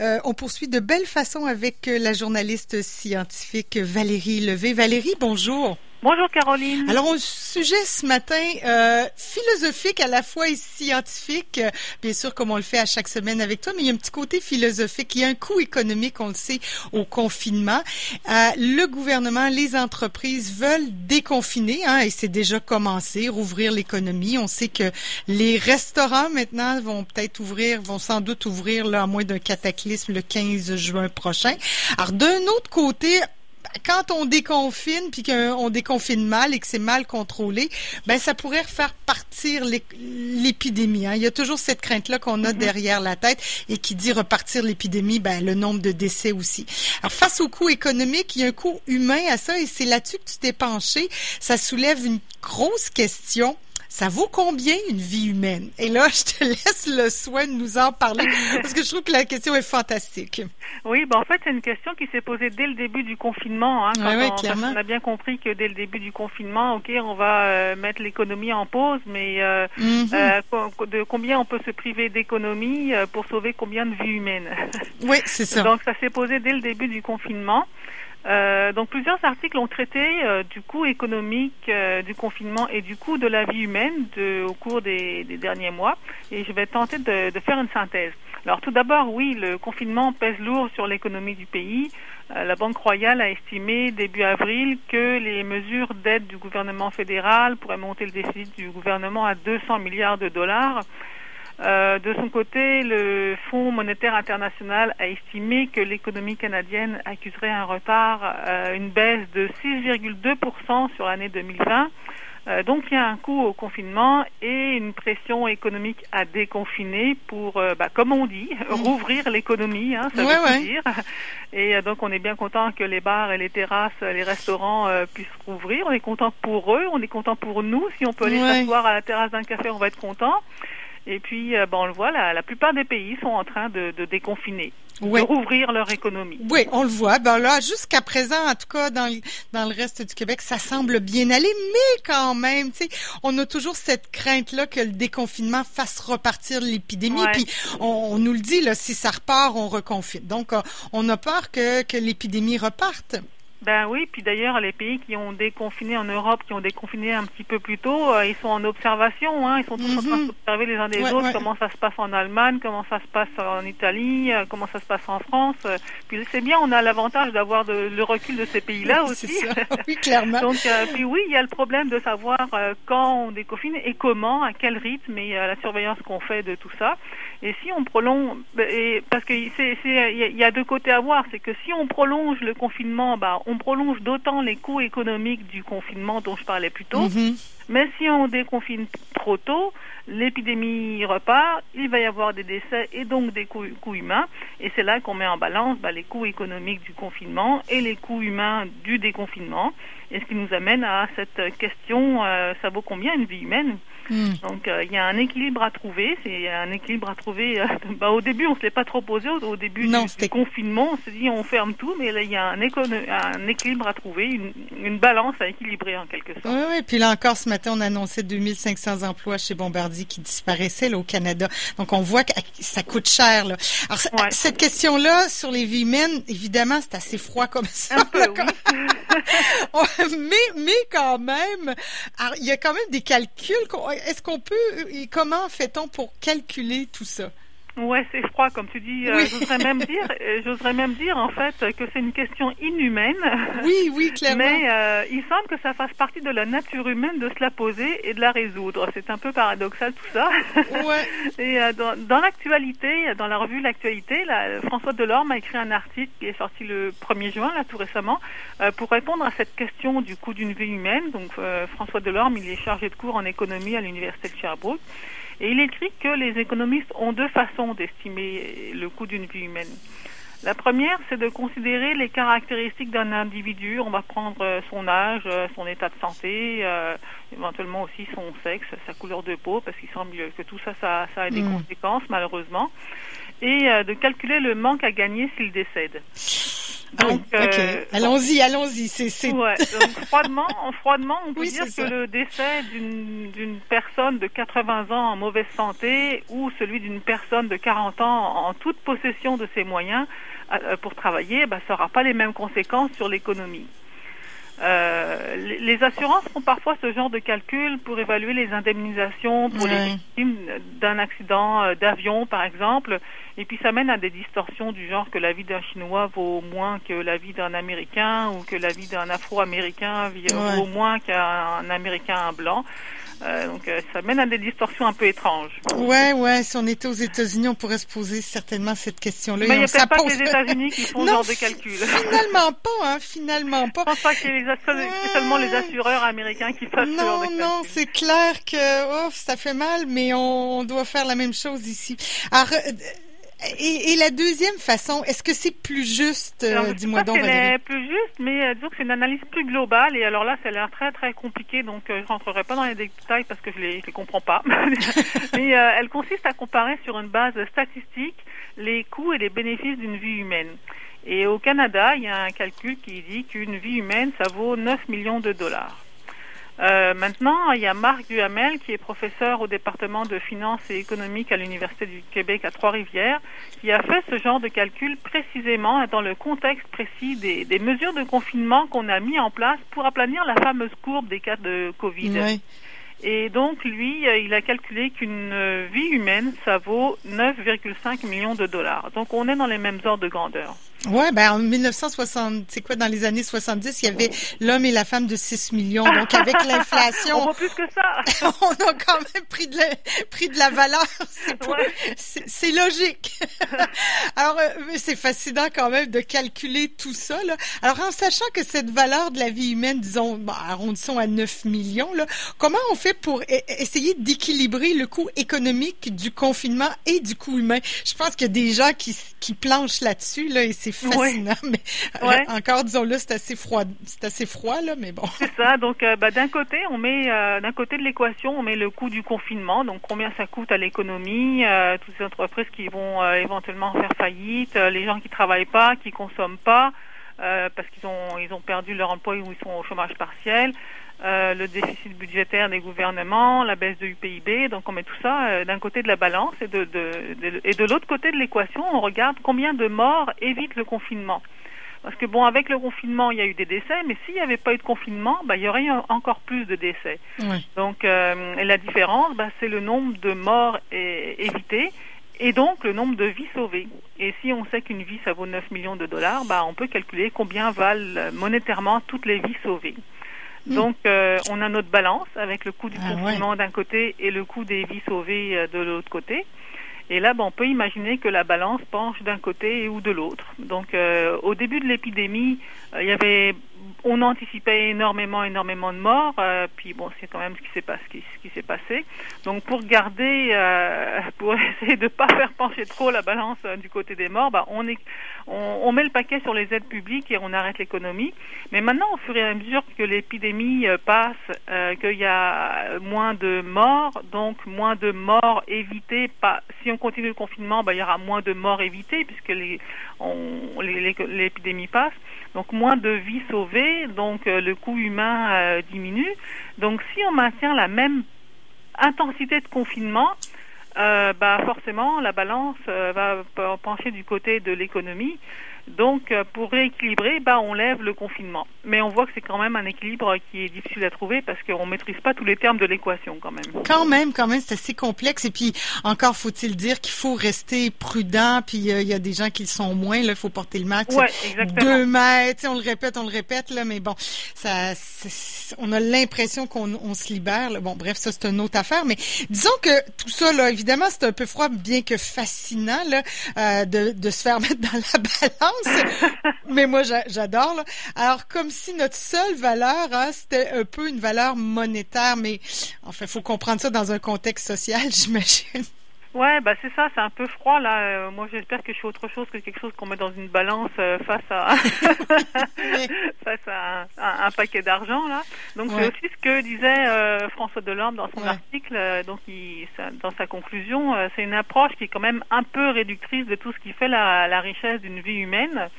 Euh, on poursuit de belle façon avec euh, la journaliste scientifique Valérie Levé. Valérie, bonjour. Bonjour Caroline. Alors, un sujet ce matin euh, philosophique à la fois et scientifique, bien sûr comme on le fait à chaque semaine avec toi, mais il y a un petit côté philosophique. Il y a un coût économique, on le sait, au confinement. Euh, le gouvernement, les entreprises veulent déconfiner, hein, et c'est déjà commencé, rouvrir l'économie. On sait que les restaurants maintenant vont peut-être ouvrir, vont sans doute ouvrir là, à moins d'un cataclysme le 15 juin prochain. Alors, d'un autre côté, quand on déconfine puis qu'on déconfine mal et que c'est mal contrôlé, ben ça pourrait faire partir l'épidémie. Hein. Il y a toujours cette crainte-là qu'on a mm-hmm. derrière la tête et qui dit repartir l'épidémie, ben le nombre de décès aussi. Alors face au coût économique, il y a un coût humain à ça et c'est là-dessus que tu t'es penché. Ça soulève une grosse question ça vaut combien une vie humaine? Et là, je te laisse le soin de nous en parler parce que je trouve que la question est fantastique. Oui, ben en fait, c'est une question qui s'est posée dès le début du confinement. Hein, quand on, on, a bien compris que dès le début du confinement, OK, on va euh, mettre l'économie en pause, mais euh, mhm. euh, de combien on peut se priver d'économie pour sauver combien de vies humaines? Oui, c'est ça. Donc, ça s'est posé dès le début du confinement. Euh, donc plusieurs articles ont traité euh, du coût économique euh, du confinement et du coût de la vie humaine de, au cours des, derniers mois et je vais tenter de, de faire une synthèse. Alors tout d'abord, oui, le confinement pèse lourd sur l'économie du pays. la Banque royale a estimé début avril que les mesures d'aide du gouvernement fédéral pourraient monter le déficit du gouvernement à 200 milliards de dollars. Euh, de son côté, le Fonds monétaire international a estimé que l'économie canadienne accuserait un retard, euh, une baisse de 6,2% sur l'année 2020. Euh, donc il y a un coût au confinement et une pression économique à déconfiner pour, bah, comme on dit, rouvrir l'économie, hein, ça veut dire. Et donc on est bien content que les bars et les terrasses, les restaurants puissent rouvrir. On est content pour eux, on est content pour nous. Si on peut aller s'asseoir à la terrasse d'un café, on va être content. Et puis, euh, bon, on le voit, la, la, plupart des pays sont en train de, de déconfiner, de rouvrir leur économie. Oui, on le voit. Ben là, jusqu'à présent, en tout cas, dans, dans le reste du Québec, ça semble bien aller, mais quand même, tu sais, on a toujours cette crainte-là que le déconfinement fasse repartir l'épidémie. Puis, on, on, nous le dit, là, si ça repart, on reconfine. Donc, euh, on a peur que, que l'épidémie reparte. Ben oui, puis d'ailleurs, les pays qui ont déconfiné en Europe, qui ont déconfiné un petit peu plus tôt, euh, ils sont en observation, hein, ils sont tous en train mhm. d'observer les uns des autres, comment ça se passe en Allemagne, comment ça se passe en Italie, euh, comment ça se passe en France. Euh. puis c'est bien, on a l'avantage d'avoir le recul de ces pays-là aussi. Ça. Oui, clairement. Donc, puis oui, il y a le problème de savoir quand on déconfine et comment, à quel rythme et la surveillance qu'on fait de tout ça. Et si on prolonge, ben, et, parce que c'est, il y a deux côtés à voir, c'est que si on prolonge le confinement, bah, on prolonge d'autant les coûts économiques du confinement dont je parlais plus tôt. Mhm. Mais si on déconfine trop tôt, l'épidémie repart, il va y avoir des décès et donc des coûts, humains. Et c'est là qu'on met en balance bah, les coûts économiques du confinement et les coûts humains du déconfinement. Et ce qui nous amène à cette question, euh, ça vaut combien une vie humaine? Hmm. Donc euh, il y a un équilibre à trouver. C'est un équilibre à trouver. Euh, bah, au début, on ne se l'est pas trop posé. Au, début du, confinement, on s'est dit on ferme tout, mais là il y a un, un équilibre à trouver, une, une, balance à équilibrer en quelque sorte. Oui, oui. Puis là encore, ce matin, on annonçait 2500 emplois chez Bombardier qui disparaissaient là, au Canada. Donc on voit que ça coûte cher. Là. Alors cette question-là sur les vies humaines, évidemment, c'est assez froid comme ça. Un peu, oui. mais, mais quand même, il y a quand même des calculs. Est-ce qu'on peut, comment fait-on pour calculer tout ça? Ouais, c'est froid, comme tu dis. Euh, j'oserais même dire, euh, j'oserais même dire en fait que c'est une question inhumaine. Oui, oui, clairement. Mais euh, il semble que ça fasse partie de la nature humaine de se la poser et de la résoudre. C'est un peu paradoxal tout ça. Ouais. et dans, dans l'actualité, dans la revue L'actualité, François Delorme a écrit un article qui est sorti le 1er juin, là tout récemment, pour répondre à cette question du coût d'une vie humaine. Donc François Delorme, il est chargé de cours en économie à l'université de Sherbrooke. Et il écrit que les économistes ont deux façons d'estimer le coût d'une vie humaine. La première, c'est de considérer les caractéristiques d'un individu. On va prendre euh, son âge, euh, son état de santé, euh, éventuellement aussi son sexe, sa couleur de peau, parce qu'il semble que tout ça, ça, a des hmm. conséquences, malheureusement, et de calculer le manque à gagner s'il décède. Ah donc, euh, allons-y, allons-y. C'est, ouais, froidement, froidement, on peut dire que le décès d'une personne de 80 ans en mauvaise santé ou celui d'une personne de 40 ans en toute possession de ses moyens euh, pour travailler, bah, ça n'aura pas les mêmes conséquences sur l'économie. Euh, les assurances font parfois ce genre de calcul pour évaluer les indemnisations pour les victimes d'un accident euh, d'avion, par exemple. Et puis ça mène à des distorsions du genre que la vie d'un Chinois vaut moins que la vie d'un Américain ou que la vie d'un Afro-Américain vaut moins qu'un Américain blanc. Euh, donc euh, ça mène à des distorsions un peu étranges. Ouais, ouais. Si on était aux États-Unis, on pourrait se poser certainement cette question-là. Mais il n'y a peut-être pas que les États-Unis qui font ce genre de calcul. Finalement pas, hein. Finalement pas. Je pense pas que c'est seulement les assureurs américains qui fassent ce genre de calcul. Non, c'est clair que oh, ça fait mal, mais on, doit faire la même chose ici. Alors, euh, et, la deuxième façon, est-ce que c'est plus juste, euh, dis-moi donc, Valérie? plus juste, mais euh, disons que c'est une analyse plus globale. Et alors là, ça a l'air très, très compliqué, donc euh, je rentrerai pas dans les détails parce que je les, les comprends pas. mais elle consiste à comparer sur une base statistique les coûts et les bénéfices d'une vie humaine. Et au Canada, il y a un calcul qui dit qu'une vie humaine, ça vaut 9 millions de dollars. Euh, maintenant, il y a Marc Duhamel, qui est professeur au département de finances et économique à l'Université du Québec à Trois-Rivières, qui a fait ce genre de calcul précisément dans le contexte précis des, des mesures de confinement qu'on a mis en place pour aplanir la fameuse courbe des cas de Covid. Et donc, lui, euh, il a calculé qu'une euh, vie humaine, ça vaut 9,5 millions de dollars. Donc, on est dans les mêmes ordres de grandeur. Ouais, ben en 1960, c'est quoi dans les années 70, il y avait l'homme et la femme de 6 millions. Donc avec l'inflation, on voit plus que ça. on a quand même pris de la, pris de la valeur. C'est logique. Alors euh, c'est fascinant quand même de calculer tout ça. Là. Alors en sachant que cette valeur de la vie humaine, disons, bon, arrondissons à 9 millions, là, comment on fait pour e, essayer d'équilibrer le coût économique du confinement et du coût humain? Je pense qu'il y a des gens qui, qui planchent là-dessus là et c'est fascinant, mais euh, encore, disons-le, c'est assez froid, c'est assez froid, là, mais bon. C'est ça. Donc, euh, bah, d'un côté, on met, euh, d'un côté de l'équation, on met le coût du confinement. Donc, combien ça coûte à l'économie, toutes ces entreprises qui vont éventuellement faire faillite, les gens qui travaillent pas, qui consomment pas, parce qu'ils ont, ils ont perdu leur emploi ou ils sont au chômage partiel. Le déficit budgétaire des gouvernements, la baisse du PIB. Donc on met tout ça d'un côté de la balance et de, de, et de l'autre côté de l'équation, on regarde combien de morts évite le confinement. Parce que bon, avec le confinement, il y a eu des décès, mais s'il n'y avait pas eu de confinement, bah, il y aurait eu encore plus de décès. Donc, euh, et la différence, bah, c'est le nombre de morts évitées et donc le nombre de vies sauvées. Et si on sait qu'une vie, ça vaut 9 millions de dollars, bah, on peut calculer combien valent monétairement toutes les vies sauvées. Mm. Donc, euh, on a notre balance avec le coût du ah confinement d'un côté et le coût des vies sauvées euh, de l'autre côté. Et là, ben, on peut imaginer que la balance penche d'un côté ou de l'autre. Donc, euh, au début de l'épidémie, euh, il y avait on anticipait énormément, énormément de morts. Euh, puis bon, c'est quand même ce qui s'est passé. Ce qui, s'est passé. Donc pour garder, euh, pour essayer de pas faire pencher trop la balance euh, du côté des morts, bah, on, met le paquet sur les aides publiques et on arrête l'économie. Mais maintenant, au fur et à mesure que l'épidémie passe, qu'il y a moins de morts, donc moins de morts évitées. Pas, si on continue le confinement, bah, il y aura moins de morts évitées puisque l'épidémie passe. Donc moins de vies sauvées, donc euh, le coût humain euh, diminue. Donc si on maintient la même intensité de confinement, euh, bah forcément la balance va pencher du côté de l'économie. Donc, euh, pour rééquilibrer, bah, on lève le confinement. Mais on voit que c'est quand même un équilibre qui est difficile à trouver parce qu'on maîtrise pas tous les termes de l'équation quand même. Quand même, quand même, c'est assez complexe. Et puis, encore faut-il dire qu'il faut rester prudent. Puis, euh, il y a des gens qui le sont moins. Là, il faut porter le masque. Ouais, exactement. Deux mètres. On le répète, on le répète. Là, mais bon, ça, on a l'impression qu'on on se libère. Là. Bon, bref, ça c'est une autre affaire. Mais disons que tout ça, là, évidemment, c'est un peu froid, bien que fascinant là, euh, de, de se faire mettre dans la balance. mais moi j'adore. Alors comme si notre seule valeur, hein, c'était un peu une valeur monétaire, mais enfin, faut comprendre ça dans un contexte social, j'imagine. Ouais, bah c'est ça, c'est un peu froid là. Euh, moi, j'espère que je suis autre chose que quelque chose qu'on met dans une balance euh, face à face à un, paquet d'argent là. Donc c'est aussi ce que disait euh, François Delorme dans son article. donc il, dans sa conclusion, c'est une approche qui est quand même un peu réductrice de tout ce qui fait la, la richesse d'une vie humaine.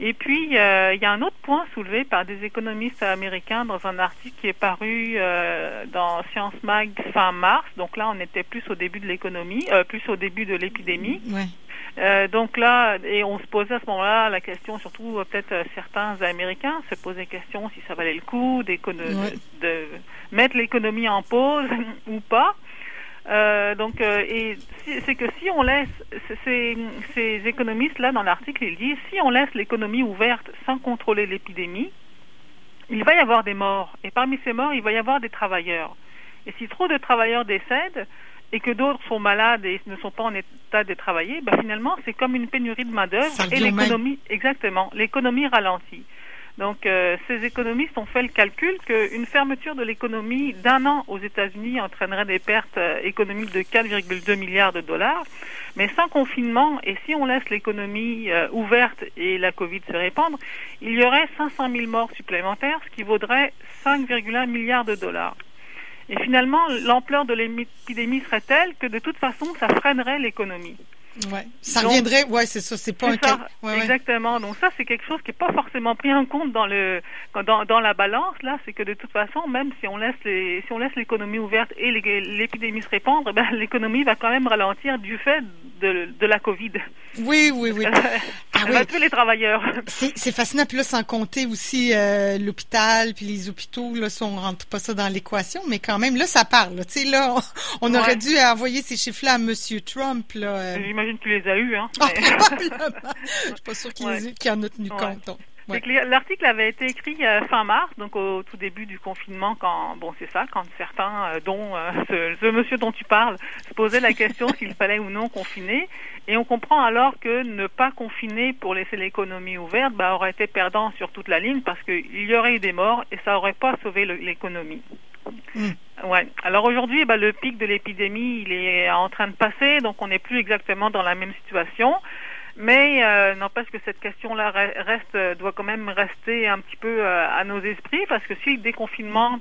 Et puis, il y a un autre point soulevé par des économistes américains dans un article qui est paru dans Science Mag fin mars. Donc là, on était plus au début de l'économie, plus au début de l'épidémie. Euh, donc là, et on se posait à ce moment-là la question, surtout euh, peut-être euh, certains Américains se posaient la question si ça valait le coup de, de, mettre l'économie en pause ou pas. Donc, et c'est que si on laisse ces, ces économistes-là dans l'article, ils disent si on laisse l'économie ouverte sans contrôler l'épidémie, il va y avoir des morts. Et parmi ces morts, il va y avoir des travailleurs. Et si trop de travailleurs décèdent, et que d'autres sont malades et ne sont pas en état de travailler, ben finalement, c'est comme une pénurie de main-d'œuvre et l'économie, exactement, l'économie ralentit. Donc, euh, ces économistes ont fait le calcul qu'une fermeture de l'économie d'un an aux États-Unis entraînerait des pertes euh, économiques de 4,2 milliards de dollars. Mais sans confinement, et si on laisse l'économie euh, ouverte et la Covid se répandre, il y aurait 500 000 morts supplémentaires, ce qui vaudrait 5,1 milliards de dollars. Et finalement, l'ampleur de l'épidémie serait telle que de toute façon, ça freinerait l'économie. Ouais. Ça reviendrait, ouais, c'est ça, c'est pas un cas. exactement. Donc ça, c'est quelque chose qui est pas forcément pris en compte dans le dans, dans la balance là, c'est que de toute façon, même si on laisse les, si on laisse l'économie ouverte et l'épidémie se répandre, ben, l'économie va quand même ralentir du fait de, de la Covid. Oui, oui, oui. ah, oui. tous les travailleurs. C'est fascinant. Puis là, sans compter aussi euh, l'hôpital, puis les hôpitaux, là, si on rentre pas ça dans l'équation, mais quand même, là, ça parle. Tu sais, là, on, aurait dû envoyer ces chiffres-là à Monsieur Trump. Là, euh. J'imagine qu'il les a eus. Hein, ah, Je suis pas sûr qu'il en a tenu compte. L'article avait été écrit euh, fin mars, donc au tout début du confinement, quand bon c'est ça, quand certains, euh, dont euh, ce, ce, monsieur dont tu parles, se posaient la question s'il fallait ou non confiner, et on comprend alors que ne pas confiner pour laisser l'économie ouverte, bah, aurait été perdant sur toute la ligne parce qu'il y aurait eu des morts et ça aurait pas sauvé l'économie. Mm. Ouais. Alors aujourd'hui, bah, le pic de l'épidémie, il est en train de passer, donc on n'est plus exactement dans la même situation. Mais euh, n'empêche que cette question-là reste, euh, doit quand même rester un petit peu euh, à nos esprits, parce que si le déconfinement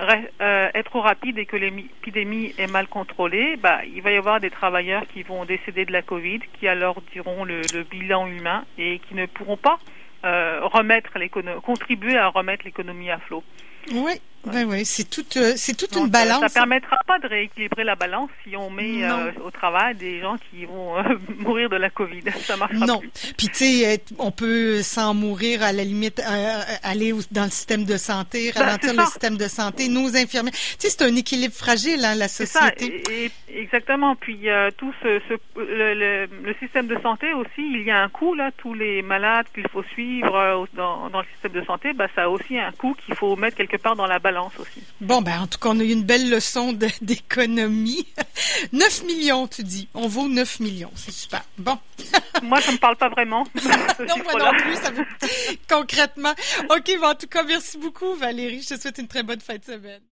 euh, est trop rapide et que l'épidémie est mal contrôlée, bah, il va y avoir des travailleurs qui vont décéder de la Covid, qui alors diront le, le bilan humain et qui ne pourront pas remettre contribuer à remettre l'économie à flot. Oui, oui, oui, c'est toute, euh, c'est toute une balance. Ça permettra pas de rééquilibrer la balance si on met euh, au travail des gens qui vont euh, mourir de la Covid. Ça marchera non. Puis tu sais, on peut sans mourir à la limite aller dans le système de santé, ralentir le système de santé, nos infirmiers. Tu sais, c'est un équilibre fragile hein, la société. Ça, et, exactement. Puis tout ce, ce le, le, système de santé aussi, il y a un coût là. Tous les malades qu'il faut suivre dans, dans le système de santé, bah ça a aussi un coût qu'il faut mettre quelque part dans la balance aussi. Bon, ben en tout cas, on a eu une belle leçon d'économie. 9 millions, tu dis. On vaut 9 millions. C'est super. Bon. moi, ça me parle pas vraiment. non, moi non plus, ça concrètement. OK, bon, en tout cas, merci beaucoup, Valérie. Je te souhaite une très bonne fin de semaine.